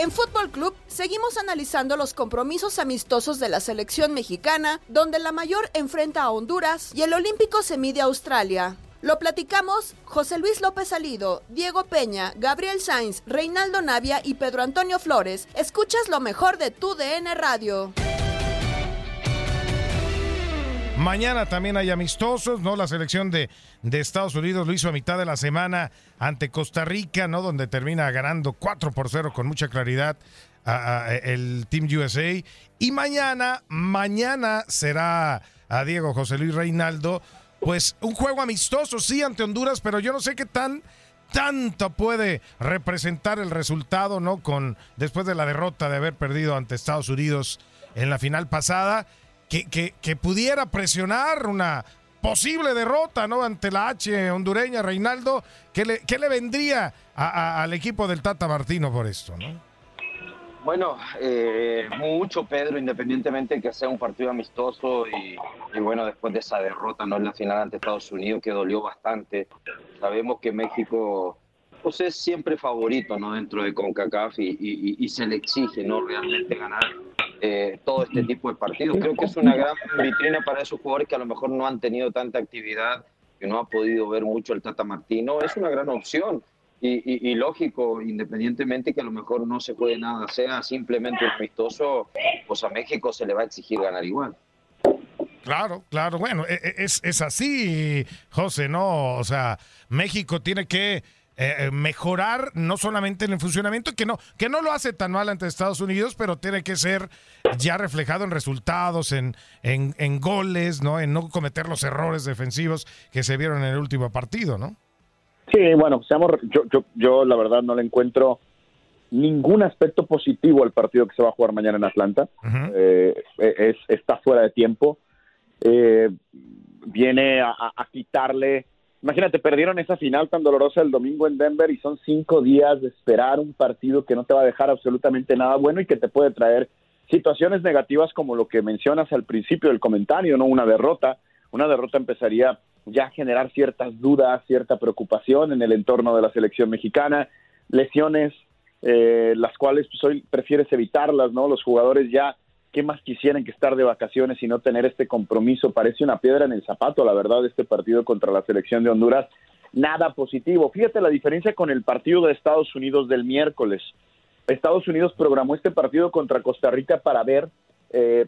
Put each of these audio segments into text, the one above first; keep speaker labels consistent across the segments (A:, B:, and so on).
A: En Fútbol Club seguimos analizando los compromisos amistosos de la selección mexicana, donde la mayor enfrenta a Honduras y el Olímpico se mide a Australia. Lo platicamos José Luis López Salido, Diego Peña, Gabriel Sainz, Reinaldo Navia y Pedro Antonio Flores. Escuchas lo mejor de tu DN Radio.
B: Mañana también hay amistosos, ¿no? La selección de, de, Estados Unidos lo hizo a mitad de la semana ante Costa Rica, ¿no? Donde termina ganando 4 por 0 con mucha claridad a, el Team USA. Y mañana, mañana será a Diego José Luis Reinaldo, pues un juego amistoso, sí, ante Honduras, pero yo no sé qué tan tanto puede representar el resultado, ¿no? Con después de la derrota de haber perdido ante Estados Unidos en la final pasada que, pudiera presionar una posible derrota ¿no? ante la H hondureña, Reinaldo. ¿Qué le, qué le vendría al equipo del Tata Martino por esto? ¿no?
C: Bueno, eh, mucho, Pedro, independientemente de que sea un partido amistoso y, y, bueno, después de esa derrota ¿no? en la final ante Estados Unidos que dolió bastante. Sabemos que México pues, es siempre favorito ¿no? dentro de CONCACAF y, se le exige ¿no? realmente ganar eh, todo este tipo de partidos. Creo que es una gran vitrina para esos jugadores que a lo mejor no han tenido tanta actividad, que no ha podido ver mucho el Tata Martino. Es una gran opción. Y, lógico, independientemente que a lo mejor no se puede nada, sea simplemente un amistoso, pues a México se le va a exigir ganar igual.
B: Claro, claro, bueno, es, es así, José, ¿no? O sea, México tiene que eh, mejorar no solamente en el funcionamiento, que no, que no lo hace tan mal ante Estados Unidos, pero tiene que ser ya reflejado en resultados, en, en, en goles, ¿no? En no cometer los errores defensivos que se vieron en el último partido, ¿no?
D: Sí, bueno, seamos, yo, yo, yo la verdad no le encuentro ningún aspecto positivo al partido que se va a jugar mañana en Atlanta. Uh -huh. eh, es, está fuera de tiempo. Eh, viene a, a, quitarle. Imagínate, perdieron esa final tan dolorosa el domingo en Denver y son cinco días de esperar un partido que no te va a dejar absolutamente nada bueno y que te puede traer situaciones negativas como lo que mencionas al principio del comentario, ¿no? Una derrota. Una derrota empezaría ya a generar ciertas dudas, cierta preocupación en el entorno de la selección mexicana, lesiones, eh, las cuales pues, hoy prefieres evitarlas, ¿no? Los jugadores ya, ¿qué más quisieran que estar de vacaciones y no tener este compromiso? Parece una piedra en el zapato, la verdad, este partido contra la selección de Honduras. Nada positivo. Fíjate la diferencia con el partido de Estados Unidos del miércoles. Estados Unidos programó este partido contra Costa Rica para ver, eh,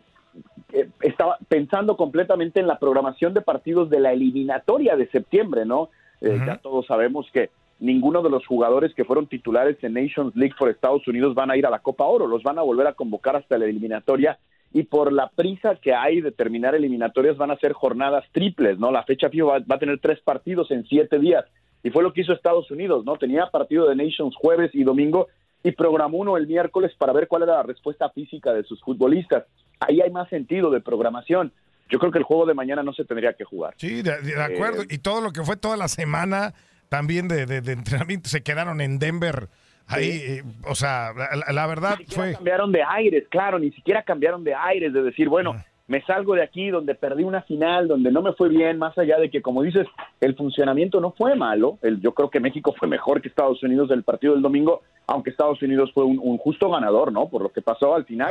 D: eh, estaba pensando completamente en la programación de partidos de la eliminatoria de septiembre, ¿no? Eh, Ya todos sabemos que ninguno de los jugadores que fueron titulares en Nations League por Estados Unidos van a ir a la Copa Oro, los van a volver a convocar hasta la eliminatoria y por la prisa que hay de terminar eliminatorias van a ser jornadas triples, ¿no? La fecha FIFA va, va a tener tres partidos en siete días y fue lo que hizo Estados Unidos, ¿no? Tenía partido de Nations jueves y domingo y programó uno el miércoles para ver cuál era la respuesta física de sus futbolistas. Ahí hay más sentido de programación. Yo creo que el juego de mañana no se tendría que jugar.
B: Sí, de, de acuerdo.
D: Eh,
B: y todo lo que fue toda la semana también de, de- de entrenamiento se quedaron en Denver. Ahí, eh, o sea, la, la verdad
D: Ni
B: fue.
D: cambiaron de aires, claro, ni siquiera cambiaron de aires, de decir, bueno, me salgo de aquí donde perdí una final, donde no me fue bien, más allá de que, como dices, el funcionamiento no fue malo. El, yo creo que México fue mejor que Estados Unidos del partido del domingo, aunque Estados Unidos fue un, un justo ganador, ¿no? Por lo que pasó al final.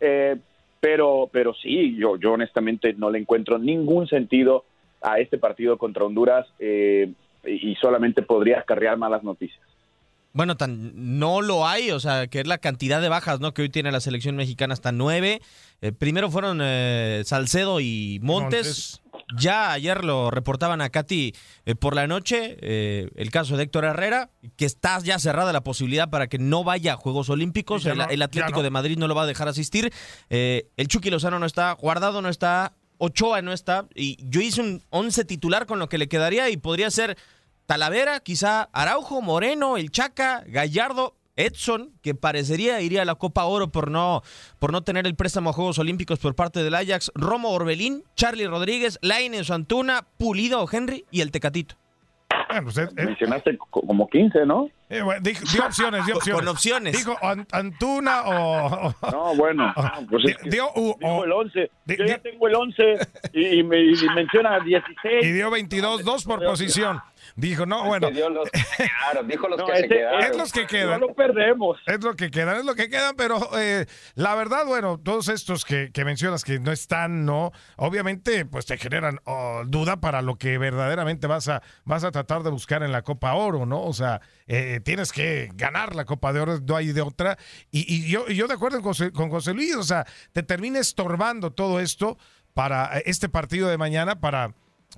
D: Eh, pero, pero sí, yo, yo honestamente no le encuentro ningún sentido a este partido contra Honduras eh, y solamente podría acarrear malas noticias.
E: Bueno, tan no lo hay, o sea, que es la cantidad de bajas, ¿no? Que hoy tiene la selección mexicana hasta nueve. Eh, primero fueron eh, Salcedo y Montes. Ya ayer lo reportaban a Katy eh, por la noche, eh, el caso de Héctor Herrera, que está ya cerrada la posibilidad para que no vaya a Juegos Olímpicos. El,
B: no,
E: el
B: ya
E: Atlético
B: no.
E: de Madrid no lo va a dejar asistir. Eh, el Chucky Lozano no está, Guardado no está, Ochoa no está. Y yo hice un 11 titular con lo que le quedaría y podría ser Talavera, quizá Araujo, Moreno, el Chaca, Gallardo, Edson, que parecería iría a la Copa Oro por no, por no tener el préstamo a Juegos Olímpicos por parte del Ajax, Romo Orbelín, Charlie Rodríguez, Lainez Antuna, Pulido Henry y el Tecatito.
B: Bueno, pues,
D: Mencionaste co- como 15, ¿no?
B: Eh, bueno, dijo- dio opciones, dio opciones.
E: con opciones.
B: Dijo An- Antuna o. o-
D: No, bueno, no, pues es que
B: dio, u-
D: dijo el 11.
B: di-
D: Yo
B: di-
D: ya tengo el 11 y, y me y menciona 16.
B: y dio 22, dos por posición. Dijo, no, bueno.
C: Los quedaron, dijo los
D: No,
C: que se quedaron.
B: Es los que quedan.
D: No lo perdemos.
B: Es lo que quedan, es lo que quedan, pero eh, la verdad, bueno, todos estos que, que mencionas que no están, no, obviamente, pues te generan oh, duda para lo que verdaderamente vas a, vas a tratar de buscar en la Copa Oro, ¿no? O sea, eh, tienes que ganar la Copa de Oro, no hay de otra. Y, y yo, y yo de acuerdo con José, con José Luis, o sea, te termina estorbando todo esto para eh, este partido de mañana, para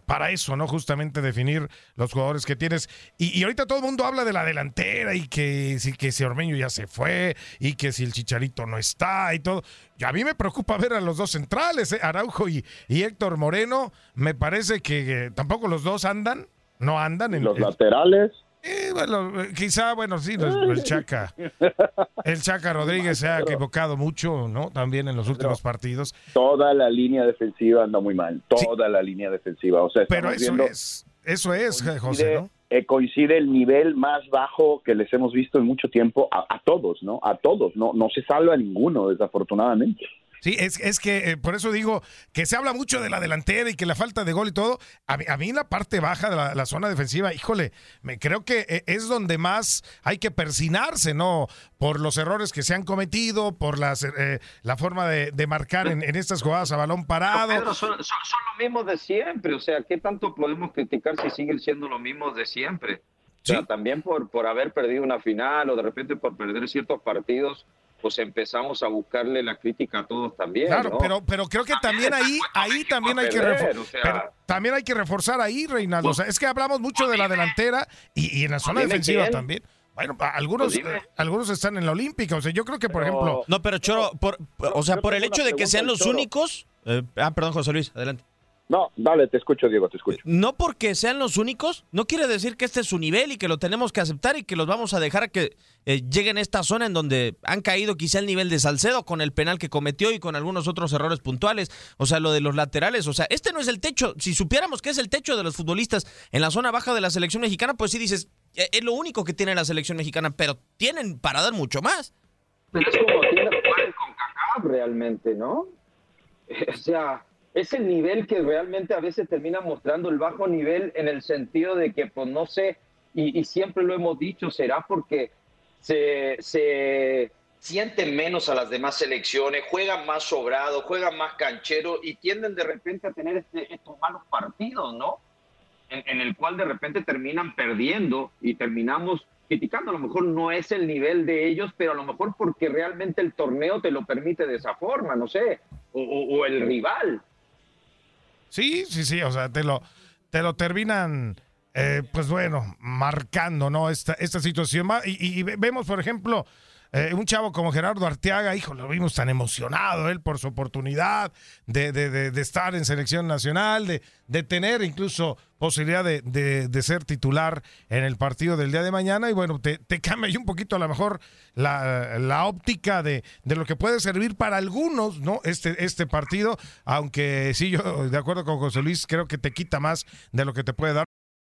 B: para eso, ¿no? Justamente definir los jugadores que tienes. Y, y ahorita todo el mundo habla de la delantera y que si, que si Ormeño ya se fue y que si el Chicharito no está y todo. Y a mí me preocupa ver a los dos centrales, ¿eh? Araujo y, y Héctor Moreno. Me parece que eh, tampoco los dos andan, no andan en
D: Los laterales.
B: Eh, bueno, quizá, bueno, sí, el Chaca. El Chaca Rodríguez se ha equivocado mucho, ¿no? También en los últimos partidos.
D: Toda la línea defensiva anda muy mal. Toda la línea defensiva. O sea,
B: Pero eso
D: viendo-
B: es, eso es, José,
D: coincide,
B: ¿no?
D: eh, coincide el nivel más bajo que les hemos visto en mucho tiempo a, a todos, ¿no? A todos. No, no se salva ninguno, desafortunadamente.
B: Sí, es, es que eh, por eso digo que se habla mucho de la delantera y que la falta de gol y todo. A mí, a mí la parte baja de la, la zona defensiva, híjole, me creo que eh, es donde más hay que persinarse, ¿no? Por los errores que se han cometido, por las, eh, la forma de, de marcar en, en estas jugadas a balón parado.
C: Pedro, son, son- son los mismos de siempre, o sea, ¿qué tanto podemos criticar si siguen siendo los mismos de siempre? O sea, también por, por haber perdido una final o de repente por perder ciertos partidos, pues empezamos a buscarle la crítica a todos también.
B: Claro,
C: ¿no?
B: pero, pero creo que también ahí, ahí también hay que
C: perder,
B: refor-
C: o sea.
B: pero también hay que reforzar ahí, Reinaldo. O sea, es que hablamos mucho de la delantera y, y en la zona defensiva
E: quién.
B: también. Bueno, algunos,
E: Pues
B: eh, algunos están en la Olímpica. O sea, yo creo que, por ejemplo.
E: No, pero Choro, por, o sea, por el hecho de que sean los únicos. eh, ah, perdón, José Luis, adelante.
D: No, dale, te escucho, Diego, te escucho.
E: No porque sean los únicos, no quiere decir que este es su nivel y que lo tenemos que aceptar y que los vamos a dejar que eh, lleguen a esta zona en donde han caído quizá el nivel de Salcedo con el penal que cometió y con algunos otros errores puntuales. O sea, lo de los laterales. O sea, este no es el techo. Si supiéramos que es el techo de los futbolistas en la zona baja de la selección mexicana, pues sí dices, eh, es lo único que tiene la selección mexicana, pero tienen para dar mucho más.
C: Pero es como tiene que jugar con CACAF realmente, ¿no? O sea, es el nivel que realmente a veces termina mostrando el bajo nivel en el sentido de que, pues no sé, y, siempre lo hemos dicho, será porque se, sienten menos a las demás selecciones, juegan más sobrado, juegan más canchero y tienden de repente a tener este- estos malos partidos, ¿no? en, el cual de repente terminan perdiendo y terminamos criticando. A lo mejor no es el nivel de ellos, pero a lo mejor porque realmente el torneo te lo permite de esa forma, no sé, o el rival.
B: Sí, sí, sí. O sea, te lo, te lo terminan eh, pues bueno, marcando ¿no? esta, esta situación. Y, y vemos, por ejemplo, eh, un chavo como Gerardo Arteaga, hijo, lo vimos tan emocionado él por su oportunidad de, de, de, estar en selección nacional, de, de tener incluso posibilidad de, ser titular en el partido del día de mañana. Y bueno, te, cambia un poquito a lo mejor la, la óptica de, de, lo que puede servir para algunos, ¿no? Este, este partido, aunque sí, yo de acuerdo con José Luis, creo que te quita más de lo que te puede dar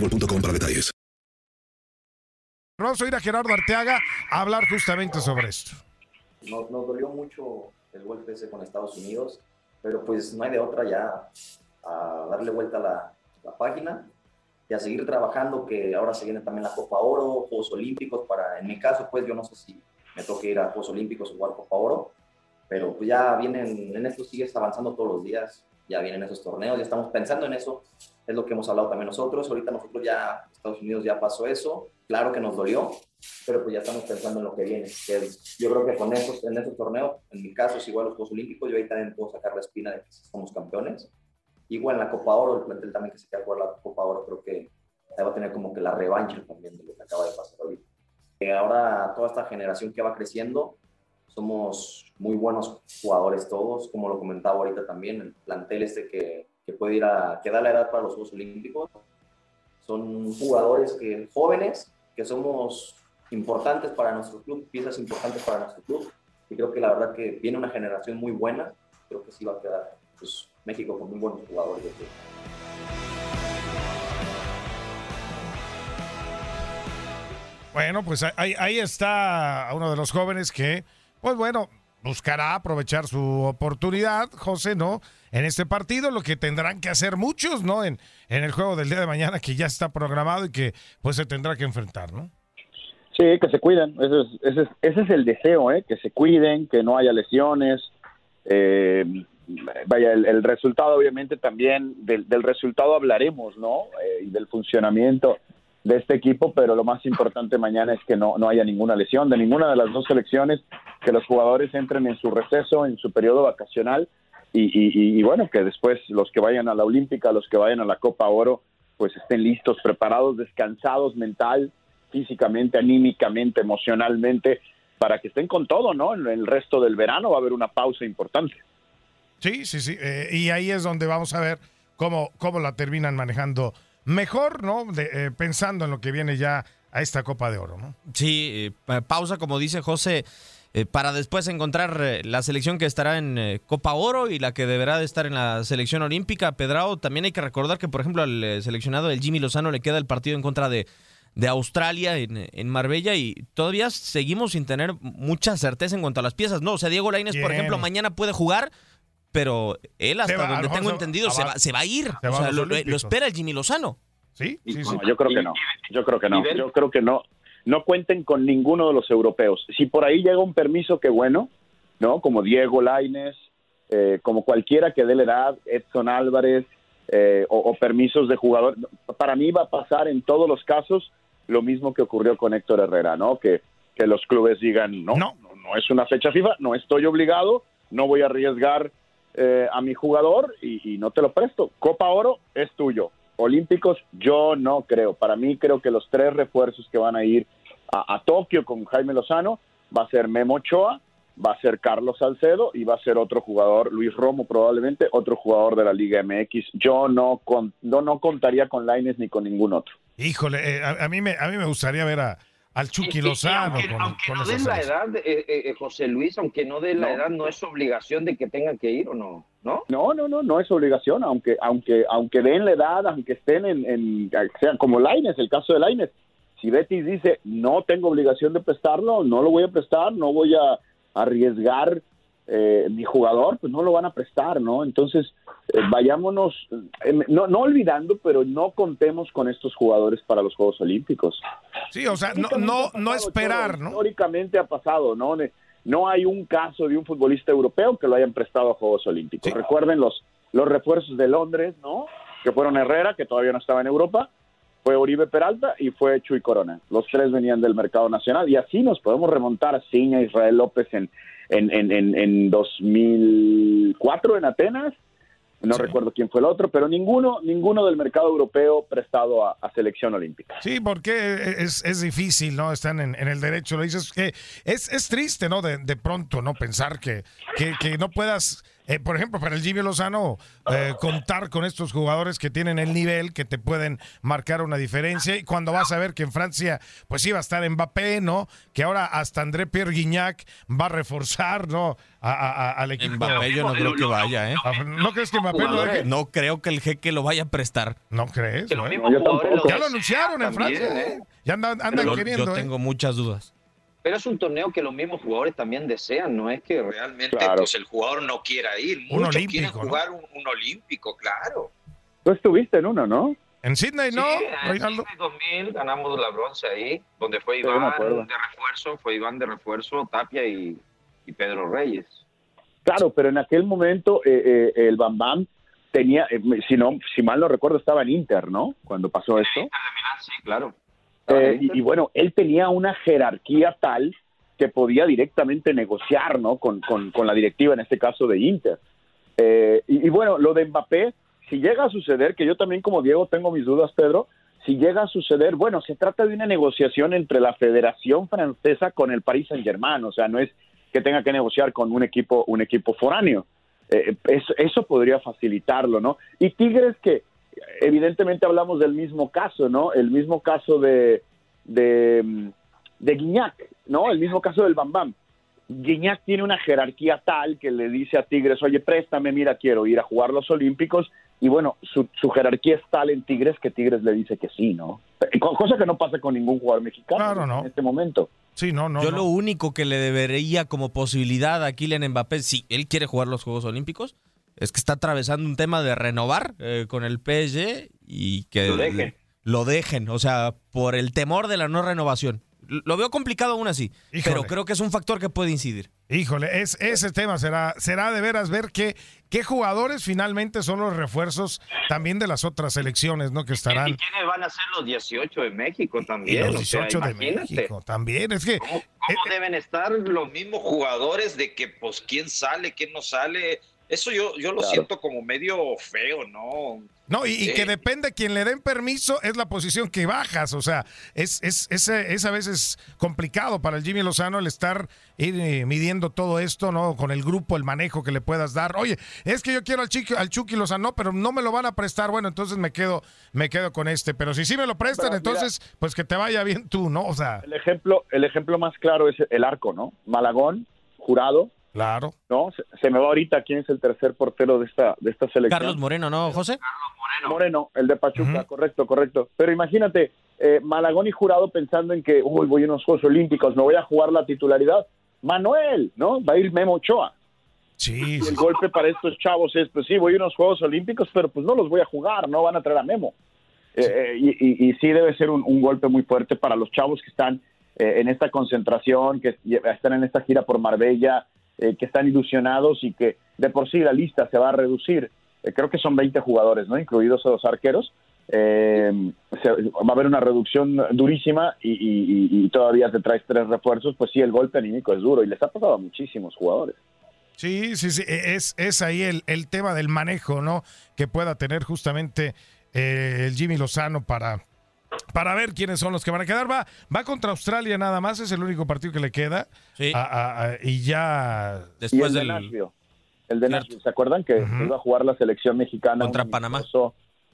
F: boostmobile para detalles.
B: Vamos a ir a Gerardo Arteaga a hablar justamente sobre esto.
G: Nos, dolió mucho el golpe ese con Estados Unidos, pero pues no hay de otra ya a darle vuelta a la, la página y a seguir trabajando, que ahora se viene también la Copa Oro, Juegos Olímpicos, para, en mi caso, pues yo no sé si me toque ir a Juegos Olímpicos o jugar Copa Oro, pero pues ya vienen, en esto sigues avanzando todos los días, ya vienen esos torneos, ya estamos pensando en eso, es lo que hemos hablado también nosotros, ahorita nosotros ya, Estados Unidos ya pasó eso, claro que nos dolió, pero pues ya estamos pensando en lo que viene, yo creo que con esos, en esos torneos, en mi caso es igual los Juegos Olímpicos, yo ahí también puedo sacar la espina de que somos campeones, igual en la Copa Oro, el plantel también que se queda por la Copa Oro, creo que va a tener como que la revancha también de lo que acaba de pasar ahorita. Que ahora toda esta generación que va creciendo, somos muy buenos jugadores todos, como lo comentaba ahorita también, el plantel este que, que puede ir a, que da la edad para los Juegos Olímpicos, son jugadores que, jóvenes que somos importantes para nuestro club, piezas importantes para nuestro club, y creo que la verdad que viene una generación muy buena, creo que sí va a quedar pues, México con muy buenos jugadores.
B: Bueno, pues ahí, ahí está uno de los jóvenes que pues bueno, buscará aprovechar su oportunidad, José, ¿no? En este partido, lo que tendrán que hacer muchos, ¿no? En, en el juego del día de mañana que ya está programado y que pues se tendrá que enfrentar, ¿no?
D: Sí, que se cuiden, ese es, ese es, ese es el deseo, ¿eh? que se cuiden, que no haya lesiones. Eh, vaya, el, resultado obviamente también, del, del resultado hablaremos, ¿no? Eh, y del funcionamiento de este equipo, pero lo más importante mañana es que no, no haya ninguna lesión de ninguna de las dos selecciones, que los jugadores entren en su receso, en su periodo vacacional y, bueno, que después los que vayan a la Olímpica, los que vayan a la Copa Oro, pues estén listos, preparados, descansados mental, físicamente, anímicamente, emocionalmente, para que estén con todo, ¿no? En el resto del verano va a haber una pausa importante.
B: Sí, sí, sí. Eh, y ahí es donde vamos a ver cómo, cómo la terminan manejando mejor, ¿no? Eh, pensando en lo que viene ya a esta Copa de Oro, ¿no?
E: Sí, eh, pausa, como dice José. eh, para después encontrar la selección que estará en Copa Oro y la que deberá de estar en la selección olímpica. Pedrao, también hay que recordar que, por ejemplo, al seleccionado del Jimmy Lozano le queda el partido en contra de, de Australia en, en Marbella y todavía seguimos sin tener mucha certeza en cuanto a las piezas. No, o sea, Diego Lainez, por ejemplo, mañana puede jugar, pero él, hasta
B: va,
E: donde tengo
B: se-
E: entendido,
B: se
E: se
B: va-
E: se va a ir.
B: se
E: O sea, lo, espera el Jimmy Lozano.
B: Sí, sí, sí.
D: No, yo creo que no. Yo creo que no. Yo creo que no. No cuenten con ninguno de los europeos. Si por ahí llega un permiso, qué bueno, ¿no? Como Diego Laines, eh, como cualquiera que dé la edad, Edson Álvarez, eh, o, o permisos de jugador. Para mí va a pasar en todos los casos lo mismo que ocurrió con Héctor Herrera, ¿no? Que, que los clubes digan, no, no, no es una fecha FIFA, no estoy obligado, no voy a arriesgar eh, a mi jugador y, no te lo presto. Copa Oro es tuyo. Olímpicos, yo no creo. Para mí creo que los tres refuerzos que van a ir a, Tokio con Jaime Lozano va a ser Memo Ochoa, va a ser Carlos Salcedo y va a ser otro jugador, Luis Romo probablemente, otro jugador de la Liga MX. Yo no, con, no, no contaría con Laines ni con ningún otro.
B: Híjole, eh, a, mí a mí me gustaría ver a, al Chucky Lozano
C: aunque,
B: con,
C: aunque
B: con
C: no den la edad, eh, eh, eh, José Luis, aunque no den la
D: No.
C: edad, no es obligación de que tenga que ir o no, ¿no?
D: No, no, no, no es obligación, aunque, aunque, aunque den la edad, aunque estén en, en sean como Laines, el caso de Laines. Si Betis dice no tengo obligación de prestarlo, no lo voy a prestar, no voy a arriesgar eh, mi jugador, pues no lo van a prestar, ¿no? Entonces, eh, vayámonos, eh, no, no olvidando, pero no contemos con estos jugadores para los Juegos Olímpicos.
B: Sí, o sea, no, no, no esperar, ¿no?
D: Históricamente ha pasado, ¿no? No hay un caso de un futbolista europeo que lo hayan prestado a Juegos Olímpicos. Recuerden los, los refuerzos de Londres, ¿no? Que fueron Herrera, que todavía no estaba en Europa, fue Oribe Peralta y fue Chuy Corona. Los tres venían del mercado nacional y así nos podemos remontar a Ciña, Israel López en, en, en, en, en 2004 en Atenas. No recuerdo quién fue el otro, pero ninguno, ninguno del mercado europeo prestado a, a selección olímpica.
B: Sí, porque es, es difícil, ¿no? Están en, en el derecho. Lo dices que es, es triste, ¿no? De, de pronto, ¿no? Pensar que, que, que no puedas, eh, por ejemplo, para el Jimmy Lozano, eh, contar con estos jugadores que tienen el nivel, que te pueden marcar una diferencia. Y cuando vas a ver que en Francia, pues iba a estar Mbappé, ¿no? Que ahora hasta André Pierre Guignac va a reforzar, ¿no? A, a- a- al equipo.
E: Mbappé yo no creo que vaya, ¿eh?
B: ¿No crees que Mbappé lo deje?
E: No creo que el jeque lo vaya a prestar.
B: ¿No crees? Bueno,
D: yo
B: ya lo anunciaron en Francia.
C: ¿eh?
B: Ya andan, andan queriendo,
E: yo
B: ¿eh?
E: tengo muchas dudas.
C: Pero es un torneo que los mismos jugadores también desean, no es que realmente
D: Claro.
C: pues, el jugador no quiera ir.
B: Un
C: Muchos
B: olímpico,
C: quieren
B: ¿no?
C: jugar un, un olímpico, claro.
D: Tú estuviste en uno, ¿no?
B: En Sydney, ¿no?
C: Sí, en
B: Reinaldo?
C: Sydney 2000 ganamos la bronce ahí, donde fue Iván de refuerzo, fue Iván de refuerzo, Tapia y, y Pedro Reyes.
D: Claro, pero en aquel momento eh, eh, el Bam Bam tenía, eh, si no, si mal no recuerdo, estaba en Inter, ¿no? Cuando pasó esto.
C: Inter de Milán, sí, claro.
D: Eh, y, y bueno, él tenía una jerarquía tal que podía directamente negociar, ¿no? Con, con, con la directiva, en este caso de Inter. Eh, y, y bueno, lo de Mbappé, si llega a suceder, que yo también como Diego tengo mis dudas, Pedro, si llega a suceder, bueno, se trata de una negociación entre la Federación Francesa con el Paris Saint-Germain, o sea, no es que tenga que negociar con un equipo, un equipo foráneo. Eh, eso, eso podría facilitarlo, ¿no? Y Tigres que evidentemente hablamos del mismo caso, ¿no? El mismo caso de, de, de Guiñac, ¿no? El mismo caso del Bam Bam. Guiñac tiene una jerarquía tal que le dice a Tigres, oye, préstame, mira, quiero ir a jugar los Olímpicos. Y bueno, su, su jerarquía es tal en Tigres que Tigres le dice que sí, ¿no? Co- Cosa que no pasa con ningún jugador mexicano
B: Claro, no.
D: en este momento.
B: Sí, no, no.
E: Yo
B: no.
E: lo único que le debería como posibilidad a Kylian Mbappé, si él quiere jugar los Juegos Olímpicos, es que está atravesando un tema de renovar eh, con el PSG y que
C: Lo dejen.
E: lo dejen, o sea, por el temor de la no renovación. Lo veo complicado aún así,
B: Híjole.
E: pero creo que es un factor que puede incidir.
B: Híjole, es, ese tema será, será de veras ver qué, qué jugadores finalmente son los refuerzos también de las otras selecciones, ¿no? Que
C: ¿Y
B: estarán.
C: quiénes van a ser los 18 de México
B: Y
C: también?
B: los
C: O sea,
B: 18 de
C: imagínate.
B: México también. Es que
C: ¿Cómo, cómo deben estar los mismos jugadores de que, pues, quién sale, quién no sale? Eso yo, yo lo
D: Claro.
C: siento como medio feo, ¿no?
B: No, y, y que depende quien le den permiso, es la posición que bajas. O sea, es, es, es, es a veces complicado para el Jimmy Lozano el estar ir, eh, midiendo todo esto, ¿no? Con el grupo, el manejo que le puedas dar. Oye, es que yo quiero al, Chiqui, al Chucky Lozano, pero no me lo van a prestar. Bueno, entonces me quedo, me quedo con este. Pero si sí me lo prestan,
D: Pero, mira.
B: entonces, pues que te vaya bien tú, ¿no? O sea,
D: El ejemplo, el ejemplo más claro es el arco, ¿no? Malagón Jurado.
B: Claro.
D: ¿No? Se, se me va ahorita quién es el tercer portero de esta, de esta selección.
E: Carlos Moreno, ¿no, José?
D: Moreno, el de Pachuca, correcto, correcto. Pero imagínate, eh, Malagón y Jurado pensando en que, uy, voy a unos Juegos Olímpicos, me voy a jugar la titularidad. Manuel, ¿no? Va a ir Memo Ochoa.
B: Sí.
D: Y el golpe para estos chavos es, pues sí, voy a unos Juegos Olímpicos, pero pues no los voy a jugar, no van a traer a Memo. Eh, eh, y, y- y sí debe ser un, un golpe muy fuerte para los chavos que están eh, en esta concentración, que están en esta gira por Marbella, eh, que están ilusionados y que de por sí la lista se va a reducir. Eh, creo que son 20 jugadores, ¿no? Incluidos los arqueros. Eh, va a haber una reducción durísima y, todavía te traes tres refuerzos, pues sí, el golpe anímico es duro y les ha pasado a muchísimos jugadores.
B: Sí, sí, sí. e- Es, es ahí el, el tema del manejo, ¿no? Que pueda tener justamente el Jimmy Lozano para, para ver quiénes son los que van a quedar. Va, va contra Australia nada más, es el único partido que le queda. A- a- a- y ya.
D: y el de Nashville. El de Nashville, ¿se acuerdan que iba a jugar la selección mexicana? Contra Panamá.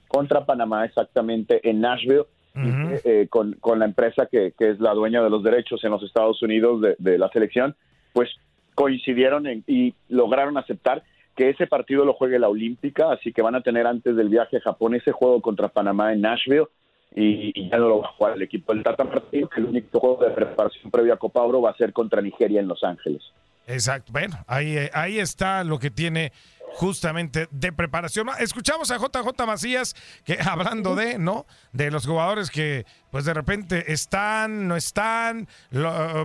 D: Contra Panamá, exactamente, en Nashville, eh, eh, con, con la empresa que, que es la dueña de los derechos en los Estados Unidos de, de la selección, pues coincidieron en- y lograron aceptar que ese partido lo juegue la Olímpica, así que van a tener antes del viaje a Japón ese juego contra Panamá en Nashville y, ya no lo va a jugar el equipo del Tata Martino, que el único juego de preparación previa a Copa Oro va a ser contra Nigeria en Los Ángeles.
B: Exacto. Bueno, ahí, ahí está lo que tiene justamente de preparación. Ah, Escuchamos a JJ Macías que hablando de, ¿no? De los jugadores que pues de repente están, no están,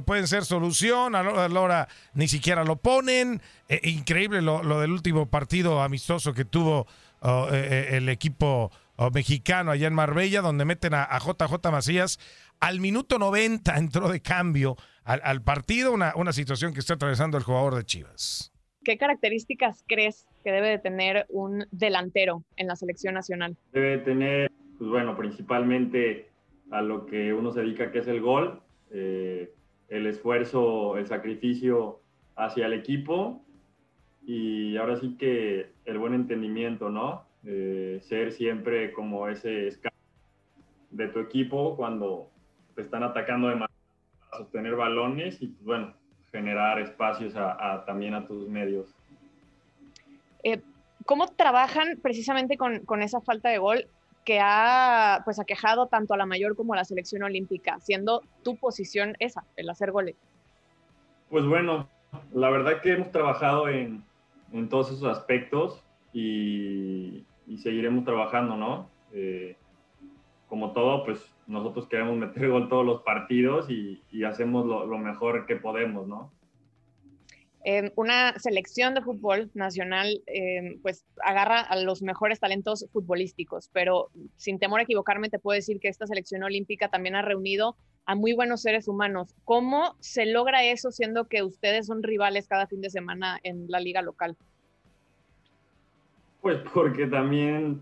B: pueden ser solución, a la hora ni siquiera lo ponen. Eh, increíble lo, lo del último partido amistoso que tuvo oh, eh, eh, el equipo oh, mexicano allá en Marbella, donde meten a, a JJ Macías. Al minuto 90 entró de cambio al, al partido, una, una situación que está atravesando el jugador de Chivas.
H: ¿Qué características crees que debe de tener un delantero en la selección nacional?
I: debe tener, pues bueno, principalmente a lo que uno se dedica, que es el gol, eh, el esfuerzo, el sacrificio hacia el equipo y ahora sí que el buen entendimiento, ¿no? Eh, ser siempre como ese escape de tu equipo cuando te están atacando de manera para sostener balones y, bueno, generar espacios a- a- también a tus medios.
H: Eh, ¿Cómo trabajan precisamente con, con esa falta de gol que ha pues aquejado tanto a la mayor como a la selección olímpica, siendo tu posición esa, el hacer goles?
I: Pues bueno, la verdad que hemos trabajado en, en todos esos aspectos y, y seguiremos trabajando, ¿no? Eh, como todo, pues nosotros queremos meter gol todos los partidos y, y hacemos lo, lo mejor que podemos, ¿no?
H: Eh, una selección de fútbol nacional eh, pues agarra a los mejores talentos futbolísticos, pero sin temor a equivocarme te puedo decir que esta selección olímpica también ha reunido a muy buenos seres humanos. ¿Cómo se logra eso siendo que ustedes son rivales cada fin de semana en la liga local?
I: Pues porque también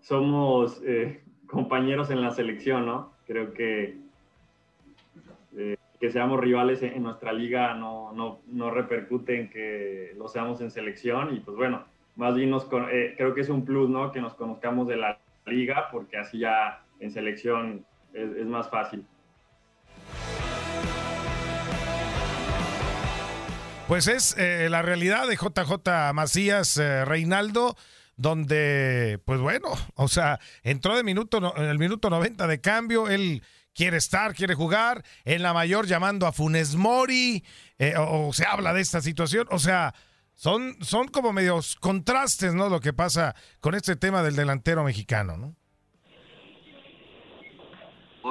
I: somos eh, compañeros en la selección, ¿no? Creo que eh, que seamos rivales en, nuestra liga no, no, no repercute en que lo seamos en selección y pues bueno, más bien nos, eh, creo que es un plus, ¿no? Que nos conozcamos de la liga porque así ya en selección es, es más fácil.
B: Pues es eh, la realidad de JJ Macías eh, Reinaldo, donde, pues bueno, o sea, entró de minuto, en el minuto 90 de cambio, él quiere estar, quiere jugar, en la mayor llamando a Funes Mori, eh, o, o se habla de esta situación, o sea, son, son como medios contrastes, ¿no? Lo que pasa con este tema del delantero mexicano, ¿no?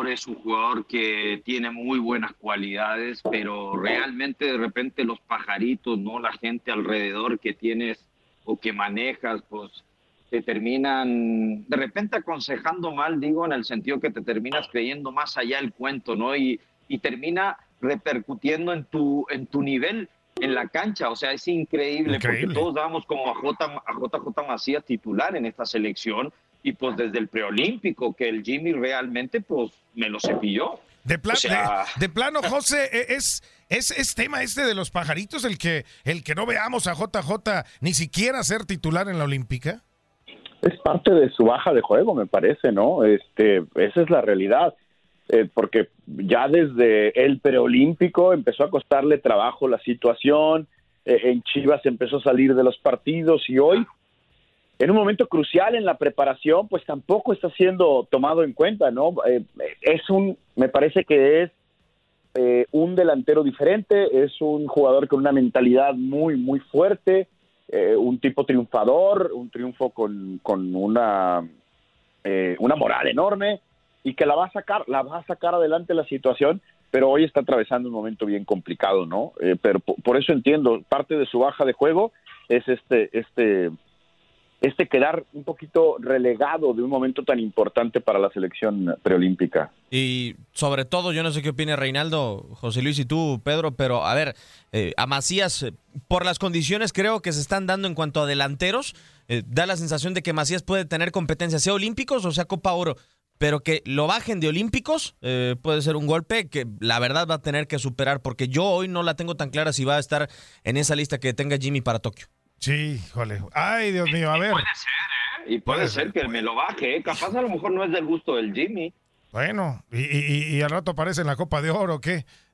C: Es un jugador que tiene muy buenas cualidades, pero realmente de repente los pajaritos, no la gente alrededor que tienes o que manejas, pues te terminan de repente aconsejando mal, digo, en el sentido que te terminas creyendo más allá el cuento, ¿no? Y, y termina repercutiendo en tu, en tu nivel en la cancha, o sea, es increíble,
B: Increíble.
C: porque todos damos como a, J, a JJ Macías titular en esta selección y pues desde el preolímpico que el Jimmy realmente pues me lo cepilló.
B: De, pla-
C: O sea-
B: de, de plano, José, e- es, es, es tema este de los pajaritos el que, el que no veamos a JJ ni siquiera ser titular en la Olímpica.
D: es parte de su baja de juego, me parece, ¿no? Este, esa es la realidad. eh, porque ya desde el preolímpico empezó a costarle trabajo la situación, eh, en Chivas empezó a salir de los partidos y hoy, en un momento crucial en la preparación, pues tampoco está siendo tomado en cuenta, ¿no? Eh, es un, me parece que es eh, un delantero diferente, es un jugador con una mentalidad muy, muy fuerte, eh, un tipo triunfador, un triunfo con, con una, eh, una moral enorme y que la va a sacar, la va a sacar adelante la situación, pero hoy está atravesando un momento bien complicado, ¿no? Pero por, por eso entiendo, parte de su baja de juego es este, este, este quedar un poquito relegado de un momento tan importante para la selección preolímpica.
E: Y sobre todo, yo no sé qué opina Reinaldo, José Luis y tú, Pedro, pero a ver, eh, a Macías, eh, por las condiciones creo que se están dando en cuanto a delanteros, eh, da la sensación de que Macías puede tener competencia, sea olímpicos o sea Copa Oro, pero que lo bajen de olímpicos eh, puede ser un golpe que la verdad va a tener que superar, porque yo hoy no la tengo tan clara si va a estar en esa lista que tenga Jimmy para Tokio.
B: Sí, híjole. Ay, Dios mío, a ver.
C: Puede ser, ¿eh? Y puede,
B: Puede
C: ser,
B: ser,
C: que me lo baje, ¿eh? Capaz a lo mejor no es del gusto del Jimmy.
B: Bueno, y, y- y al rato aparece en la Copa de Oro, ¿qué?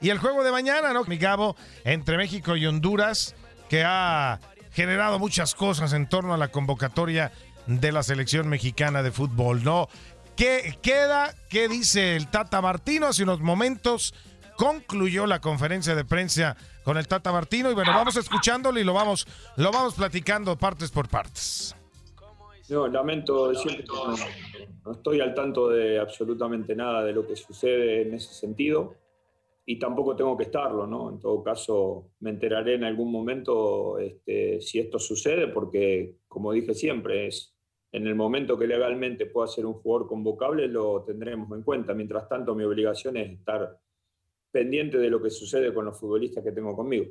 B: Y el juego de mañana, ¿no? Mi Gabo, entre México y Honduras, que ha generado muchas cosas en torno a la convocatoria de la selección mexicana de fútbol, ¿no? ¿Qué queda? ¿Qué dice el Tata Martino? Hace unos momentos concluyó la conferencia de prensa con el Tata Martino y bueno, vamos escuchándolo y lo vamos, lo vamos platicando partes por partes.
J: No, lamento decirte que no, no estoy al tanto de absolutamente nada de lo que sucede en ese sentido y tampoco tengo que estarlo, ¿no? En todo caso, me enteraré en algún momento este, si esto sucede, porque, como dije siempre, es en el momento que legalmente pueda ser un jugador convocable, lo tendremos en cuenta. Mientras tanto, mi obligación es estar pendiente de lo que sucede con los futbolistas que tengo conmigo.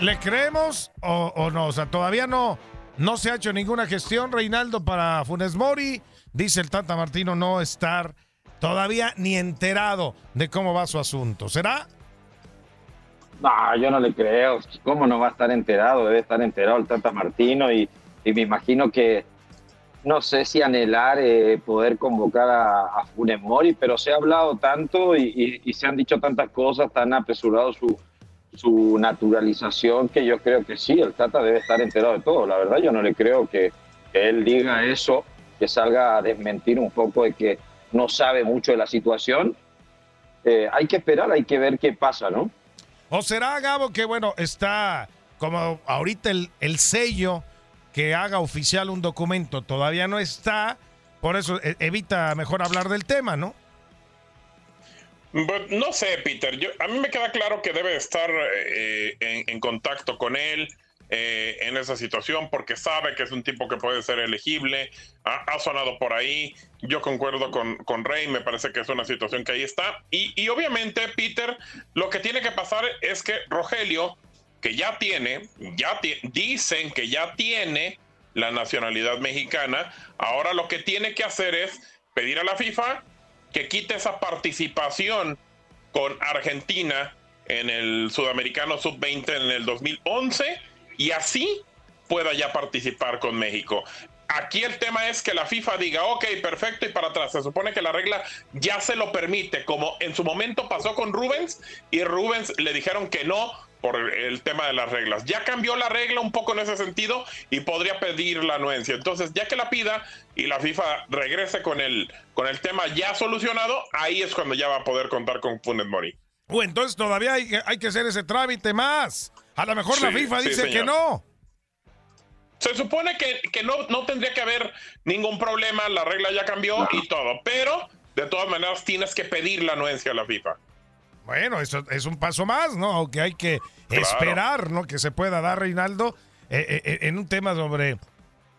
B: ¿Le creemos o, no? O sea, todavía no, no se ha hecho ninguna gestión, Reinaldo, para Funes Mori. Dice el Tata Martino no estar todavía ni enterado de cómo va su asunto. ¿Será?
C: No, yo no le creo. ¿Cómo no va a estar enterado? Debe estar enterado el Tata Martino y, me imagino que no sé si anhelar eh, poder convocar a, Funes Mori, pero se ha hablado tanto y- y se han dicho tantas cosas, tan apresurado su, su naturalización, que yo creo que sí, el Tata debe estar enterado de todo. La verdad, yo no le creo que, él diga eso, que salga a desmentir un poco de que no sabe mucho de la situación. Eh, hay que esperar, hay que ver qué pasa, ¿no?
B: ¿O será, Gabo, que bueno, está como ahorita el, el sello que haga oficial un documento todavía no está, por eso e- evita mejor hablar del tema, ¿no?
K: But no sé, Peter. Yo, a mí me queda claro que debe estar eh, en, contacto con él eh, en esa situación porque sabe que es un tipo que puede ser elegible. Ha, sonado por ahí. Yo concuerdo con, con Rey. Me parece que es una situación que ahí está. Y, y obviamente, Peter, lo que tiene que pasar es que Rogelio, que ya tiene, ya dicen que ya tiene la nacionalidad mexicana, ahora lo que tiene que hacer es pedir a la FIFA que quite esa participación con Argentina en el Sudamericano Sub-20 en el 2011 y así pueda ya participar con México. Aquí el tema es que la FIFA diga, ok, perfecto, y para atrás. Se supone que la regla ya se lo permite, como en su momento pasó con Rubens, y Rubens le dijeron que no por el tema de las reglas. Ya cambió la regla un poco en ese sentido y podría pedir la anuencia. Entonces, ya que la pida y la FIFA regrese con el, con el tema ya solucionado, ahí es cuando ya va a poder contar con Funes Mori.
B: O entonces todavía hay, que- hay que hacer ese trámite más. A lo mejor la FIFA
K: sí,
B: dice que no.
K: Se supone que, que no, no tendría que haber ningún problema, la regla ya cambió y todo, pero de todas maneras tienes que pedir la anuencia a la FIFA.
B: Bueno, eso es un paso más, ¿no? Aunque hay que esperar, ¿no? Que se pueda dar, Reinaldo, eh, eh, eh, en un tema sobre,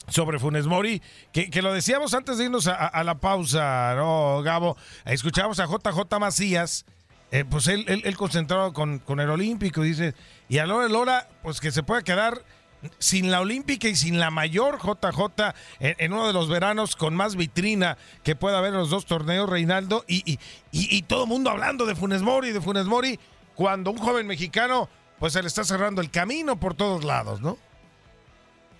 B: sobre Funes Mori, que, lo decíamos antes de irnos a, la pausa, ¿no, Gabo? Escuchamos a JJ Macías, eh, pues él, él, él concentrado con, con el Olímpico, dice, y a Lora Lora, pues que se pueda quedar sin la Olímpica y sin la mayor JJ en, en uno de los veranos con más vitrina que pueda haber en los dos torneos, Reinaldo, y, y, y, y todo el mundo hablando de Funes Mori, de Funes Mori, cuando un joven mexicano, pues se le está cerrando el camino por todos lados, ¿no?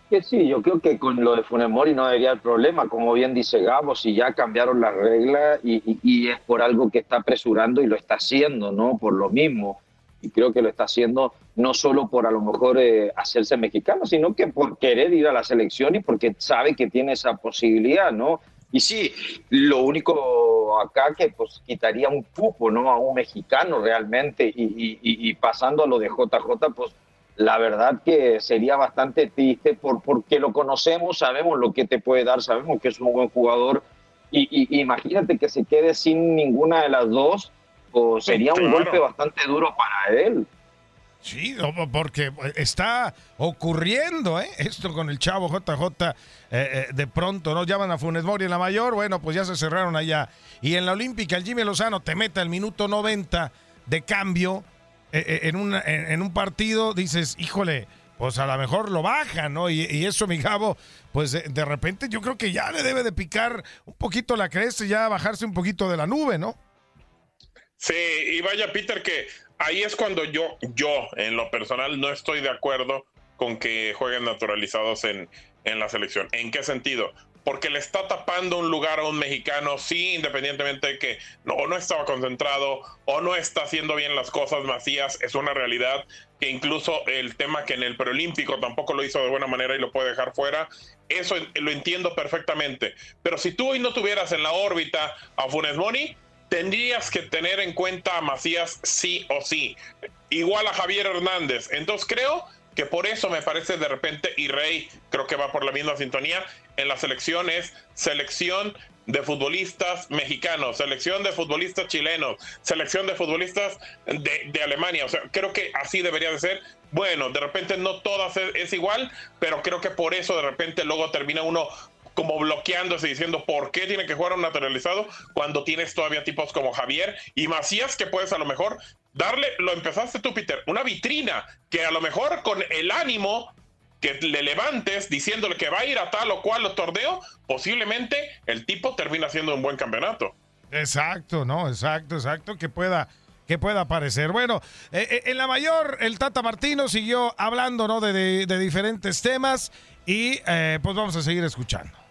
C: Que sí, yo creo que con lo de Funes Mori no debería haber problema, como bien dice Gabo, si ya cambiaron las reglas y, es por algo que está apresurando y lo está haciendo, ¿no? Por lo mismo. Y creo que lo está haciendo no solo por a lo mejor eh, hacerse mexicano, sino que por querer ir a la selección y porque sabe que tiene esa posibilidad, ¿no? Y sí, lo único acá que pues quitaría un cupo, ¿no? A un mexicano realmente y- y pasando a lo de JJ, pues la verdad que sería bastante triste por, porque lo conocemos, sabemos lo que te puede dar, sabemos que es un buen jugador y, y- imagínate que se quede sin ninguna de las dos, o sería un golpe bastante duro para él.
B: Sí, porque está ocurriendo, ¿eh? Esto con el chavo JJ, eh, eh, de pronto, ¿no? Llaman a Funes Mori en la mayor, bueno, pues ya se cerraron allá. Y en la Olímpica, el Jimmy Lozano te mete al minuto 90 de cambio eh, eh, en, una- en, en un partido, dices, híjole, pues a lo mejor lo baja, ¿no? Y, y eso, mi Gabo, pues de, de repente yo creo que ya le debe de picar un poquito la cresta y ya bajarse un poquito de la nube, ¿no?
K: Sí, y vaya, Peter, que ahí es cuando yo, yo en lo personal no estoy de acuerdo con que jueguen naturalizados en, en la selección. ¿En qué sentido? Porque le está tapando un lugar a un mexicano, sí, independientemente de que no, no estaba concentrado o no está haciendo bien las cosas, Macías, es una realidad que incluso el tema que en el preolímpico tampoco lo hizo de buena manera y lo puede dejar fuera, eso lo entiendo perfectamente. Pero si tú hoy no tuvieras en la órbita a Funes Mori, tendrías que tener en cuenta a Macías sí o sí. Igual a Javier Hernández. Entonces creo que por eso me parece de repente, y Rey creo que va por la misma sintonía, en la selección es selección de futbolistas mexicanos, selección de futbolistas chilenos, selección de futbolistas de, de Alemania. O sea, creo que así debería de ser. Bueno, de repente no todas es, igual, pero creo que por eso de repente luego termina uno como bloqueándose diciendo por qué tiene que jugar un naturalizado cuando tienes todavía tipos como Javier y Macías que puedes a lo mejor darle, lo empezaste tú Peter, una vitrina que a lo mejor con el ánimo que le levantes diciéndole que va a ir a tal o cual torneo, posiblemente el tipo termina siendo un buen campeonato.
B: Exacto, no, exacto, exacto, que pueda que pueda aparecer. Bueno, eh, eh, en la mayor, el Tata Martino siguió hablando, ¿no? De diferentes temas y eh, pues vamos a seguir escuchando.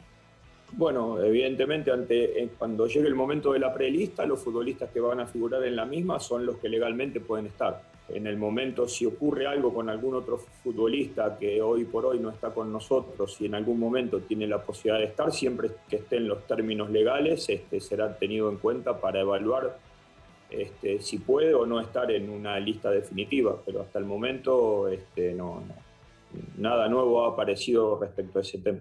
J: Bueno, evidentemente ante, eh, cuando llegue el momento de la prelista, los futbolistas que van a figurar en la misma son los que legalmente pueden estar. En el momento, si ocurre algo con algún otro futbolista que hoy por hoy no está con nosotros y en algún momento tiene la posibilidad de estar, siempre que esté en los términos legales, este, será tenido en cuenta para evaluar este, si puede o no estar en una lista definitiva, pero hasta el momento este, no, nada nuevo ha aparecido respecto a ese tema.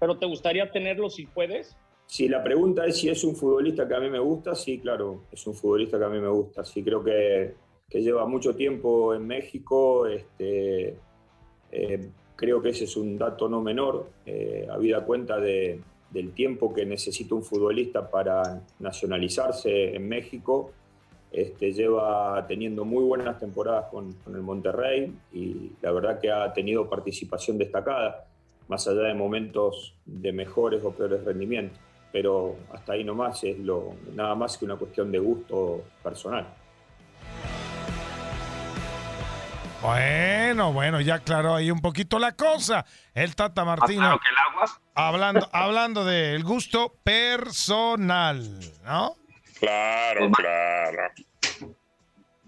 L: ¿Pero te gustaría tenerlo si puedes?
J: Si la pregunta es si es un futbolista que a mí me gusta, sí, claro, es un futbolista que a mí me gusta. Sí, creo que, que lleva mucho tiempo en México. Este, eh, creo que ese es un dato no menor, eh, habida cuenta de, del tiempo que necesita un futbolista para nacionalizarse en México. Este, lleva teniendo muy buenas temporadas con, con, el Monterrey y la verdad que ha tenido participación destacada, más allá de momentos de mejores o peores rendimientos. Pero hasta ahí nomás es lo, nada más que una cuestión de gusto personal.
B: Bueno, bueno, ya aclaró ahí un poquito la cosa. El Tata Martino.
C: Claro que el agua.
B: Hablando, hablando del gusto personal, ¿no?
K: Claro, claro.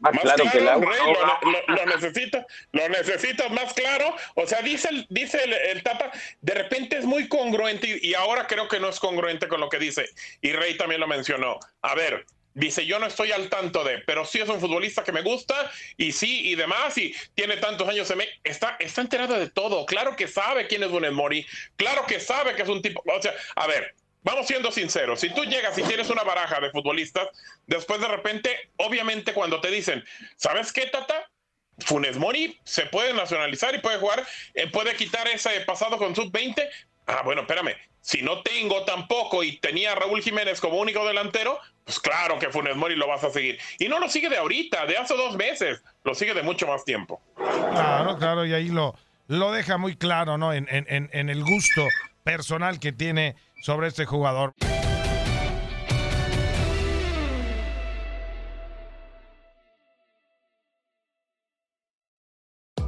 C: Más, claro, que el agua.
K: Rey, lo, lo, lo, necesita, lo necesitas más claro. O sea, dice el, dice el, el Tata, de repente es muy congruente y, ahora creo que no es congruente con lo que dice. Y Rey también lo mencionó. A ver, Dice, yo no estoy al tanto de, pero sí es un futbolista que me gusta y sí y demás y tiene tantos años en México. Está, está enterado de todo. Claro que sabe quién es Funes Mori. Claro que sabe que es un tipo... O sea, a ver, vamos siendo sinceros. Si tú llegas y tienes una baraja de futbolistas, después de repente, obviamente cuando te dicen, ¿sabes qué, Tata? Funes Mori se puede nacionalizar y puede jugar, eh, puede quitar ese pasado con sub-20. Ah, bueno, espérame. Si no tengo tampoco y tenía a Raúl Jiménez como único delantero, pues claro que Funes Mori lo vas a seguir. Y no lo sigue de ahorita, de hace dos meses, lo sigue de mucho más tiempo.
B: Claro, claro, y ahí lo, lo deja muy claro, ¿no? En, en, en el gusto personal que tiene sobre este jugador.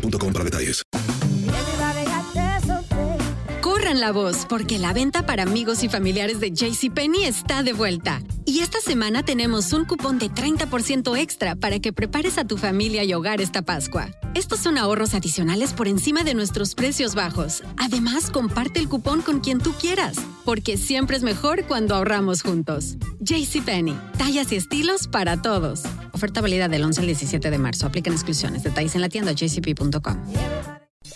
F: boostmobile.com para detalles.
M: Corran la voz, porque la venta para amigos y familiares de JCPenney está de vuelta. Y esta semana tenemos un cupón de 30% extra para que prepares a tu familia y hogar esta Pascua. Estos son ahorros adicionales por encima de nuestros precios bajos. Además, comparte el cupón con quien tú quieras, porque siempre es mejor cuando ahorramos juntos. JCPenney, tallas y estilos para todos. Oferta válida del 11 al 17 de marzo. Aplican exclusiones. Detalles en la tienda jcp.com.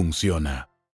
N: funciona.